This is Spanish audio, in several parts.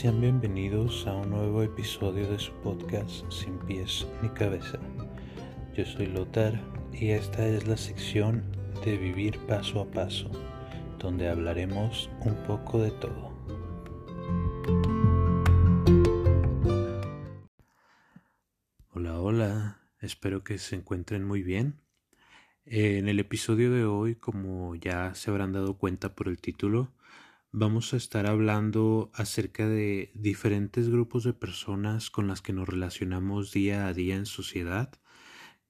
Sean bienvenidos a un nuevo episodio de su podcast Sin pies ni cabeza. Yo soy Lotar y esta es la sección de Vivir paso a paso, donde hablaremos un poco de todo. Hola, hola, espero que se encuentren muy bien. En el episodio de hoy, como ya se habrán dado cuenta por el título, vamos a estar hablando acerca de diferentes grupos de personas con las que nos relacionamos día a día en sociedad,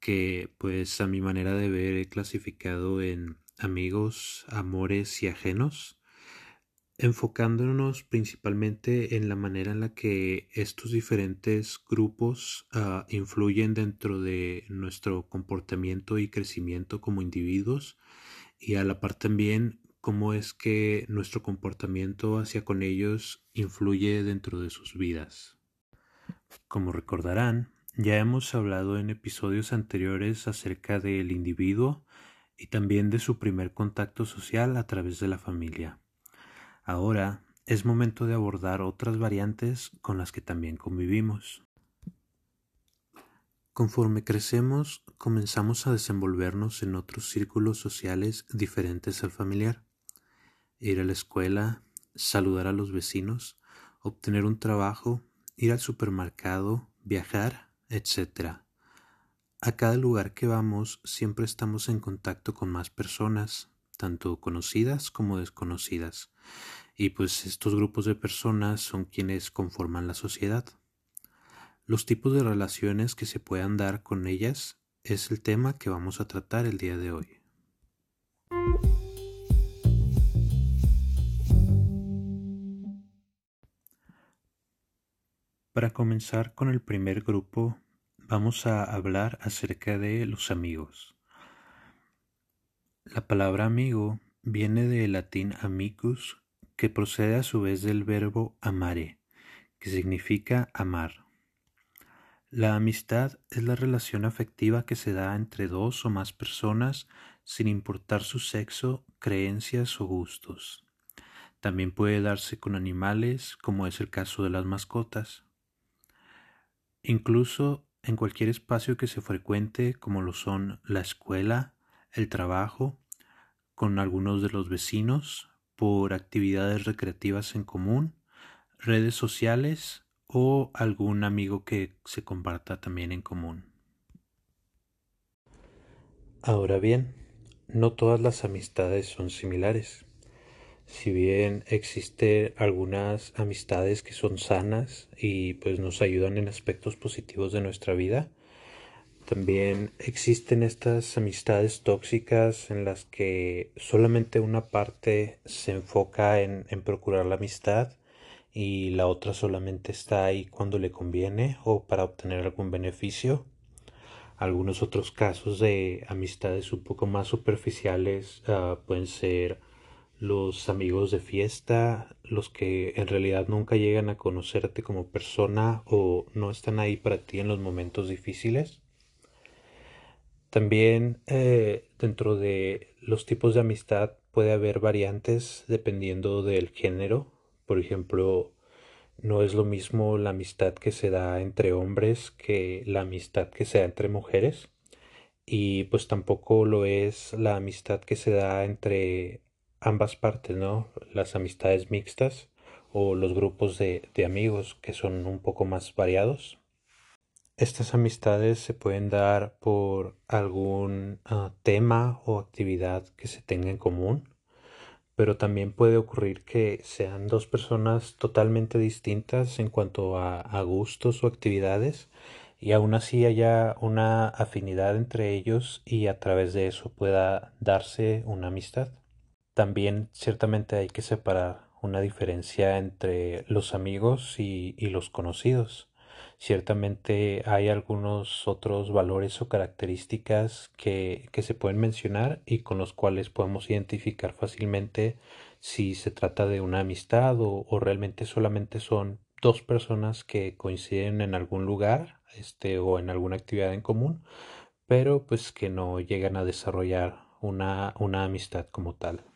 que pues a mi manera de ver he clasificado en amigos, amores y ajenos, enfocándonos principalmente en la manera en la que estos diferentes grupos uh, influyen dentro de nuestro comportamiento y crecimiento como individuos y a la par también cómo es que nuestro comportamiento hacia con ellos influye dentro de sus vidas. Como recordarán, ya hemos hablado en episodios anteriores acerca del individuo y también de su primer contacto social a través de la familia. Ahora es momento de abordar otras variantes con las que también convivimos. Conforme crecemos, comenzamos a desenvolvernos en otros círculos sociales diferentes al familiar ir a la escuela, saludar a los vecinos, obtener un trabajo, ir al supermercado, viajar, etc. A cada lugar que vamos siempre estamos en contacto con más personas, tanto conocidas como desconocidas, y pues estos grupos de personas son quienes conforman la sociedad. Los tipos de relaciones que se puedan dar con ellas es el tema que vamos a tratar el día de hoy. Para comenzar con el primer grupo, vamos a hablar acerca de los amigos. La palabra amigo viene del latín amicus, que procede a su vez del verbo amare, que significa amar. La amistad es la relación afectiva que se da entre dos o más personas sin importar su sexo, creencias o gustos. También puede darse con animales, como es el caso de las mascotas. Incluso en cualquier espacio que se frecuente como lo son la escuela, el trabajo, con algunos de los vecinos, por actividades recreativas en común, redes sociales o algún amigo que se comparta también en común. Ahora bien, no todas las amistades son similares si bien existen algunas amistades que son sanas y pues nos ayudan en aspectos positivos de nuestra vida, también existen estas amistades tóxicas en las que solamente una parte se enfoca en, en procurar la amistad y la otra solamente está ahí cuando le conviene o para obtener algún beneficio. Algunos otros casos de amistades un poco más superficiales uh, pueden ser los amigos de fiesta, los que en realidad nunca llegan a conocerte como persona o no están ahí para ti en los momentos difíciles. También eh, dentro de los tipos de amistad puede haber variantes dependiendo del género. Por ejemplo, no es lo mismo la amistad que se da entre hombres que la amistad que se da entre mujeres. Y pues tampoco lo es la amistad que se da entre ambas partes, ¿no? Las amistades mixtas o los grupos de, amigos que son un poco más variados. Estas amistades se pueden dar por algún ah, tema o actividad que se tenga en común, pero también puede ocurrir que sean dos personas totalmente distintas en cuanto a, a gustos o actividades y aún así haya una afinidad entre ellos y a través de eso pueda darse una amistad. También ciertamente hay que separar una diferencia entre los amigos y, los conocidos. Ciertamente hay algunos otros valores o características que, se pueden mencionar y con los cuales podemos identificar fácilmente si se trata de una amistad o, o realmente solamente son dos personas que coinciden en algún lugar este, o en alguna actividad en común, pero pues que no llegan a desarrollar una, una amistad como tal.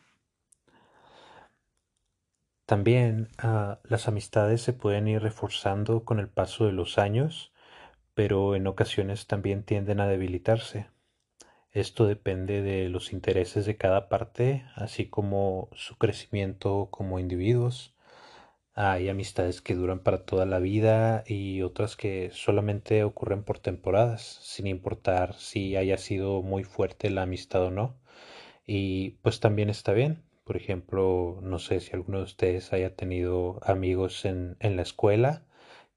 También ah, las amistades se pueden ir reforzando con el paso de los años, pero en ocasiones también tienden a debilitarse. Esto depende de los intereses de cada parte, así como su crecimiento como individuos. Hay amistades que duran para toda la vida y otras que solamente ocurren por temporadas, sin importar si haya sido muy fuerte la amistad o no. Y pues también está bien. Por ejemplo, no sé si alguno de ustedes haya tenido amigos en, en la escuela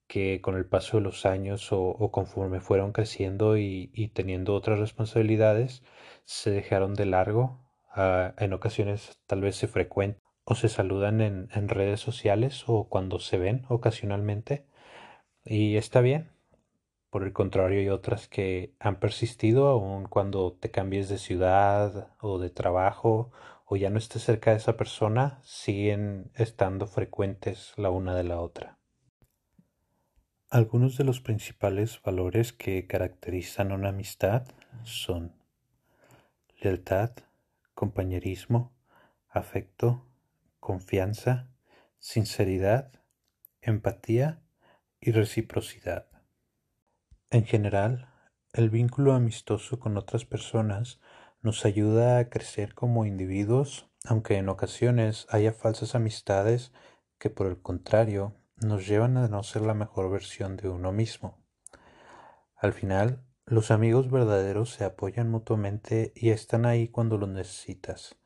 que con el paso de los años o, conforme fueron creciendo y, teniendo otras responsabilidades, se dejaron de largo. Ah, en ocasiones tal vez se frecuentan o se saludan en, en redes sociales o cuando se ven ocasionalmente. Y está bien. Por el contrario, hay otras que han persistido aun cuando te cambies de ciudad o de trabajo o ya no estés cerca de esa persona, siguen estando frecuentes la una de la otra. Algunos de los principales valores que caracterizan una amistad son lealtad, compañerismo, afecto, confianza, sinceridad, empatía y reciprocidad. En general, el vínculo amistoso con otras personas nos ayuda a crecer como individuos, aunque en ocasiones haya falsas amistades que por el contrario nos llevan a no ser la mejor versión de uno mismo. Al final, los amigos verdaderos se apoyan mutuamente y están ahí cuando los necesitas.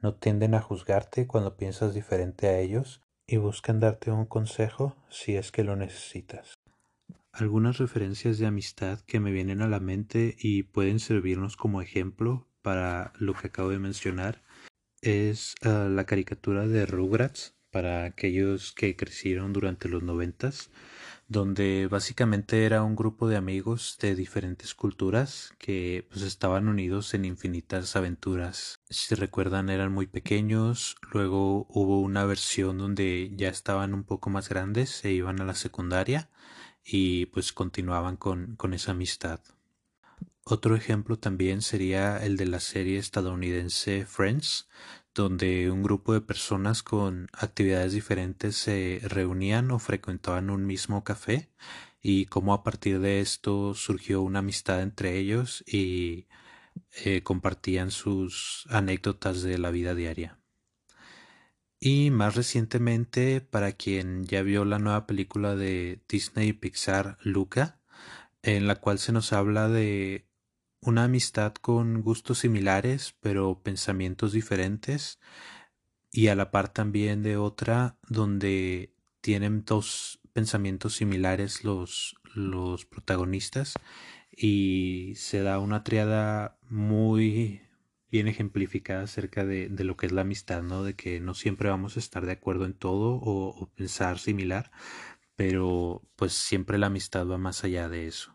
No tienden a juzgarte cuando piensas diferente a ellos y buscan darte un consejo si es que lo necesitas. Algunas referencias de amistad que me vienen a la mente y pueden servirnos como ejemplo para lo que acabo de mencionar es ah, la caricatura de Rugrats para aquellos que crecieron durante los noventas, donde básicamente era un grupo de amigos de diferentes culturas que pues estaban unidos en infinitas aventuras. Si recuerdan eran muy pequeños, luego hubo una versión donde ya estaban un poco más grandes, se iban a la secundaria y pues continuaban con, con esa amistad. Otro ejemplo también sería el de la serie estadounidense Friends, donde un grupo de personas con actividades diferentes se reunían o frecuentaban un mismo café y cómo a partir de esto surgió una amistad entre ellos y eh, compartían sus anécdotas de la vida diaria. Y más recientemente, para quien ya vio la nueva película de Disney Pixar, Luca, en la cual se nos habla de una amistad con gustos similares pero pensamientos diferentes y a la par también de otra donde tienen dos pensamientos similares los, los protagonistas y se da una triada muy bien ejemplificada acerca de, de, lo que es la amistad, ¿no? De que no siempre vamos a estar de acuerdo en todo o, o pensar similar, pero pues siempre la amistad va más allá de eso.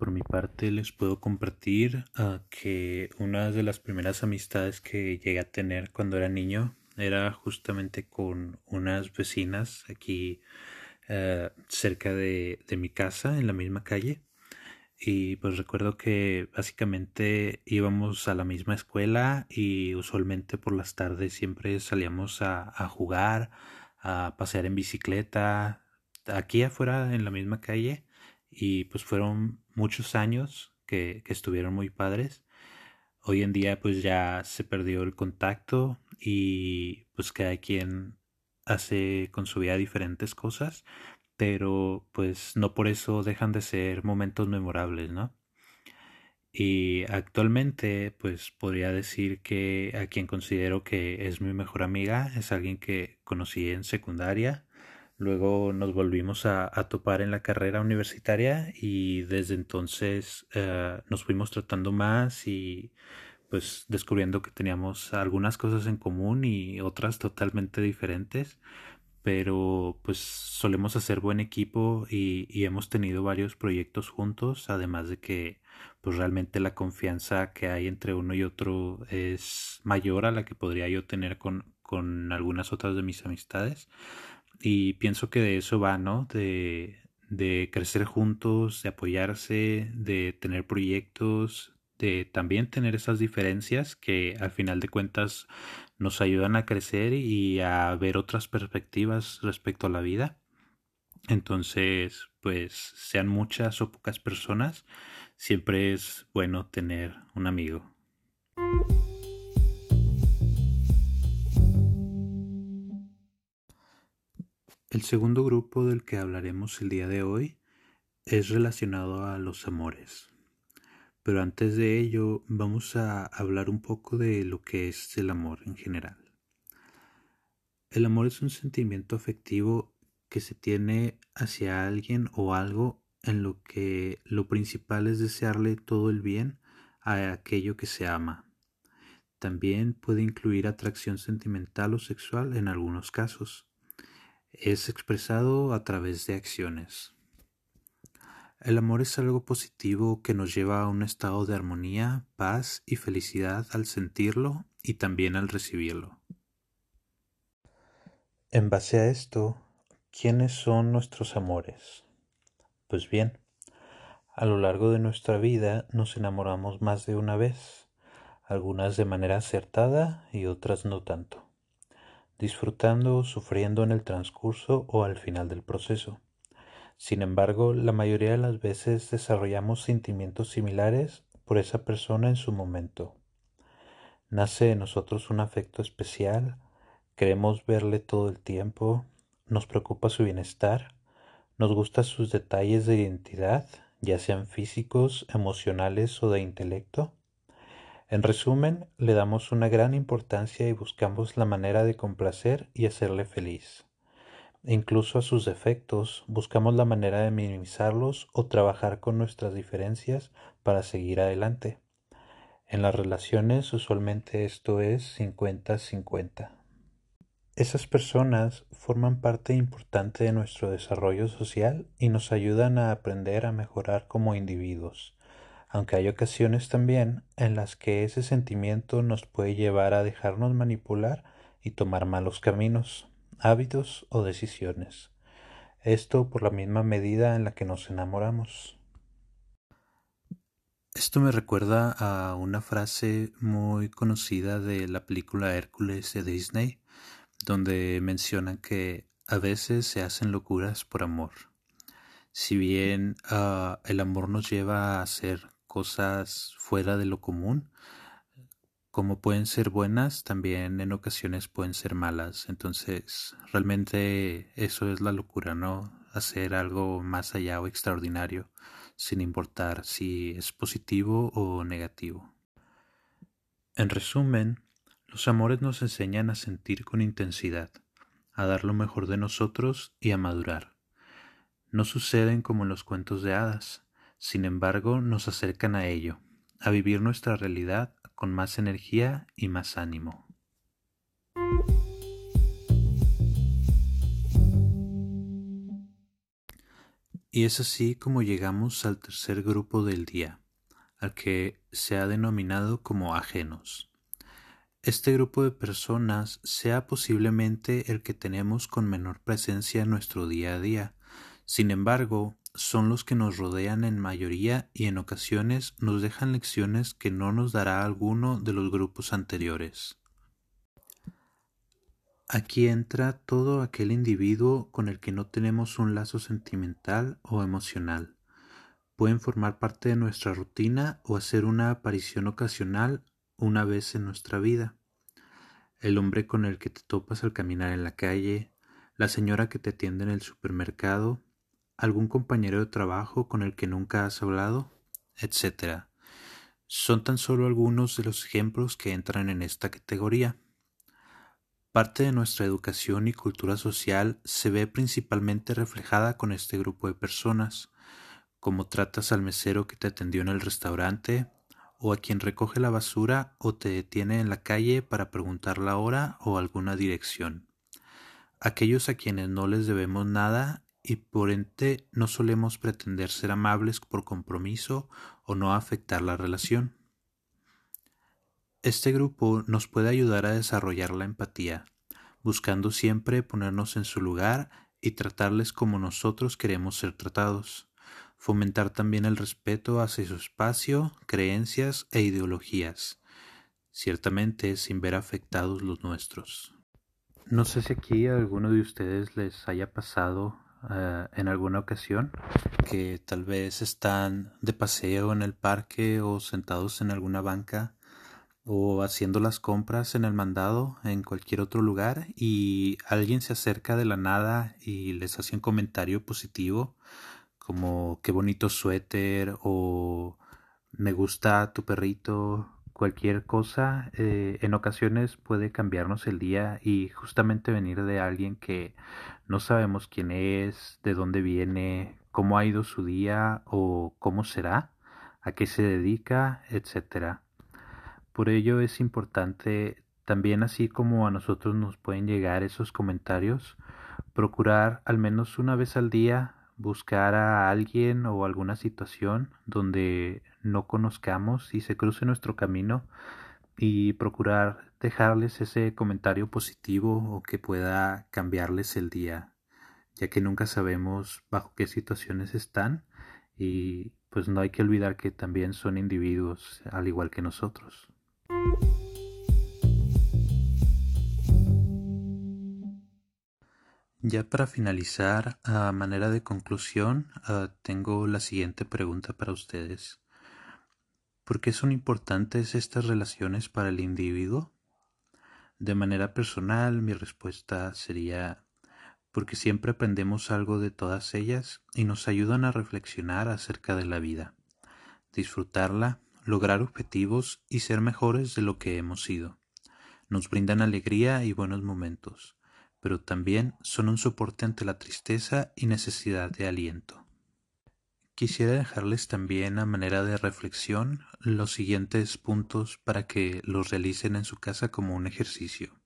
Por mi parte les puedo compartir ah, que una de las primeras amistades que llegué a tener cuando era niño era justamente con unas vecinas aquí eh, cerca de, de mi casa, en la misma calle. Y pues recuerdo que básicamente íbamos a la misma escuela y usualmente por las tardes siempre salíamos a, a jugar, a pasear en bicicleta, aquí afuera en la misma calle y pues fueron muchos años que, que estuvieron muy padres. Hoy en día pues ya se perdió el contacto y pues cada quien hace con su vida diferentes cosas, pero pues no por eso dejan de ser momentos memorables, ¿no? Y actualmente pues podría decir que a quien considero que es mi mejor amiga es alguien que conocí en secundaria Luego nos volvimos a, topar en la carrera universitaria y desde entonces eh, nos fuimos tratando más y pues descubriendo que teníamos algunas cosas en común y otras totalmente diferentes, pero pues solemos hacer buen equipo y, y hemos tenido varios proyectos juntos, además de que pues realmente la confianza que hay entre uno y otro es mayor a la que podría yo tener con, con algunas otras de mis amistades. Y pienso que de eso va, ¿no? De, de crecer juntos, de apoyarse, de tener proyectos, de también tener esas diferencias que al final de cuentas nos ayudan a crecer y a ver otras perspectivas respecto a la vida. Entonces, pues sean muchas o pocas personas, siempre es bueno tener un amigo. El segundo grupo del que hablaremos el día de hoy es relacionado a los amores. Pero antes de ello vamos a hablar un poco de lo que es el amor en general. El amor es un sentimiento afectivo que se tiene hacia alguien o algo en lo que lo principal es desearle todo el bien a aquello que se ama. También puede incluir atracción sentimental o sexual en algunos casos. Es expresado a través de acciones. El amor es algo positivo que nos lleva a un estado de armonía, paz y felicidad al sentirlo y también al recibirlo. En base a esto, ¿quiénes son nuestros amores? Pues bien, a lo largo de nuestra vida nos enamoramos más de una vez, algunas de manera acertada y otras no tanto, disfrutando o sufriendo en el transcurso o al final del proceso. Sin embargo, la mayoría de las veces desarrollamos sentimientos similares por esa persona en su momento. Nace en nosotros un afecto especial, queremos verle todo el tiempo, nos preocupa su bienestar, nos gustan sus detalles de identidad, ya sean físicos, emocionales o de intelecto. En resumen, le damos una gran importancia y buscamos la manera de complacer y hacerle feliz incluso a sus defectos, buscamos la manera de minimizarlos o trabajar con nuestras diferencias para seguir adelante. En las relaciones usualmente esto es 50-50. Esas personas forman parte importante de nuestro desarrollo social y nos ayudan a aprender a mejorar como individuos, aunque hay ocasiones también en las que ese sentimiento nos puede llevar a dejarnos manipular y tomar malos caminos hábitos o decisiones. Esto por la misma medida en la que nos enamoramos. Esto me recuerda a una frase muy conocida de la película Hércules de Disney, donde mencionan que a veces se hacen locuras por amor. Si bien ah, el amor nos lleva a hacer cosas fuera de lo común, como pueden ser buenas, también en ocasiones pueden ser malas. Entonces, realmente eso es la locura, ¿no? Hacer algo más allá o extraordinario, sin importar si es positivo o negativo. En resumen, los amores nos enseñan a sentir con intensidad, a dar lo mejor de nosotros y a madurar. No suceden como en los cuentos de hadas, sin embargo nos acercan a ello, a vivir nuestra realidad con más energía y más ánimo. Y es así como llegamos al tercer grupo del día, al que se ha denominado como ajenos. Este grupo de personas sea posiblemente el que tenemos con menor presencia en nuestro día a día. Sin embargo, son los que nos rodean en mayoría y en ocasiones nos dejan lecciones que no nos dará alguno de los grupos anteriores. Aquí entra todo aquel individuo con el que no tenemos un lazo sentimental o emocional. Pueden formar parte de nuestra rutina o hacer una aparición ocasional una vez en nuestra vida. El hombre con el que te topas al caminar en la calle, la señora que te atiende en el supermercado, algún compañero de trabajo con el que nunca has hablado, etc. Son tan solo algunos de los ejemplos que entran en esta categoría. Parte de nuestra educación y cultura social se ve principalmente reflejada con este grupo de personas, como tratas al mesero que te atendió en el restaurante, o a quien recoge la basura o te detiene en la calle para preguntar la hora o alguna dirección. Aquellos a quienes no les debemos nada y por ente no solemos pretender ser amables por compromiso o no afectar la relación. Este grupo nos puede ayudar a desarrollar la empatía, buscando siempre ponernos en su lugar y tratarles como nosotros queremos ser tratados, fomentar también el respeto hacia su espacio, creencias e ideologías, ciertamente sin ver afectados los nuestros. No sé si aquí alguno de ustedes les haya pasado eh, en alguna ocasión que tal vez están de paseo en el parque o sentados en alguna banca o haciendo las compras en el mandado en cualquier otro lugar y alguien se acerca de la nada y les hace un comentario positivo como qué bonito suéter o me gusta tu perrito cualquier cosa eh, en ocasiones puede cambiarnos el día y justamente venir de alguien que no sabemos quién es, de dónde viene, cómo ha ido su día o cómo será, a qué se dedica, etcétera. Por ello es importante también así como a nosotros nos pueden llegar esos comentarios, procurar al menos una vez al día buscar a alguien o alguna situación donde no conozcamos y se cruce nuestro camino y procurar dejarles ese comentario positivo o que pueda cambiarles el día, ya que nunca sabemos bajo qué situaciones están y pues no hay que olvidar que también son individuos al igual que nosotros. Ya para finalizar, a manera de conclusión, ah, tengo la siguiente pregunta para ustedes. ¿Por qué son importantes estas relaciones para el individuo? De manera personal, mi respuesta sería porque siempre aprendemos algo de todas ellas y nos ayudan a reflexionar acerca de la vida, disfrutarla, lograr objetivos y ser mejores de lo que hemos sido. Nos brindan alegría y buenos momentos pero también son un soporte ante la tristeza y necesidad de aliento. Quisiera dejarles también a manera de reflexión los siguientes puntos para que los realicen en su casa como un ejercicio.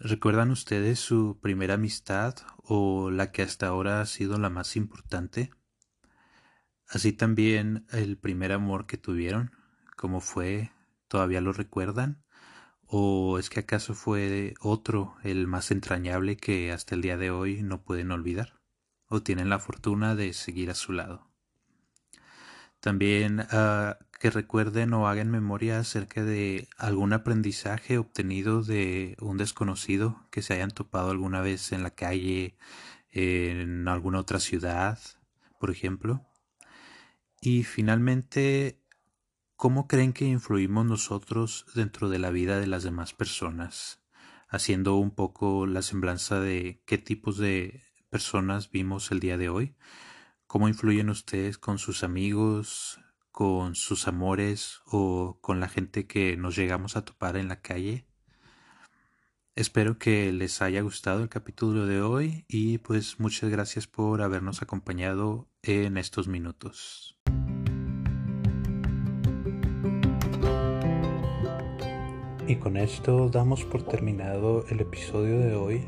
¿Recuerdan ustedes su primera amistad o la que hasta ahora ha sido la más importante? Así también el primer amor que tuvieron, ¿cómo fue? ¿Todavía lo recuerdan? ¿O es que acaso fue otro, el más entrañable que hasta el día de hoy no pueden olvidar? ¿O tienen la fortuna de seguir a su lado? También uh, que recuerden o hagan memoria acerca de algún aprendizaje obtenido de un desconocido que se hayan topado alguna vez en la calle, en alguna otra ciudad, por ejemplo. Y finalmente ¿Cómo creen que influimos nosotros dentro de la vida de las demás personas? Haciendo un poco la semblanza de qué tipos de personas vimos el día de hoy. ¿Cómo influyen ustedes con sus amigos, con sus amores o con la gente que nos llegamos a topar en la calle? Espero que les haya gustado el capítulo de hoy y pues muchas gracias por habernos acompañado en estos minutos. Y con esto damos por terminado el episodio de hoy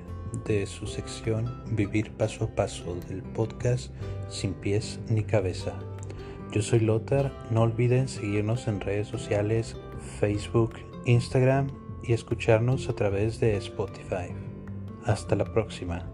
de su sección Vivir paso a paso del podcast Sin pies ni cabeza. Yo soy Lothar, no olviden seguirnos en redes sociales, Facebook, Instagram y escucharnos a través de Spotify. Hasta la próxima.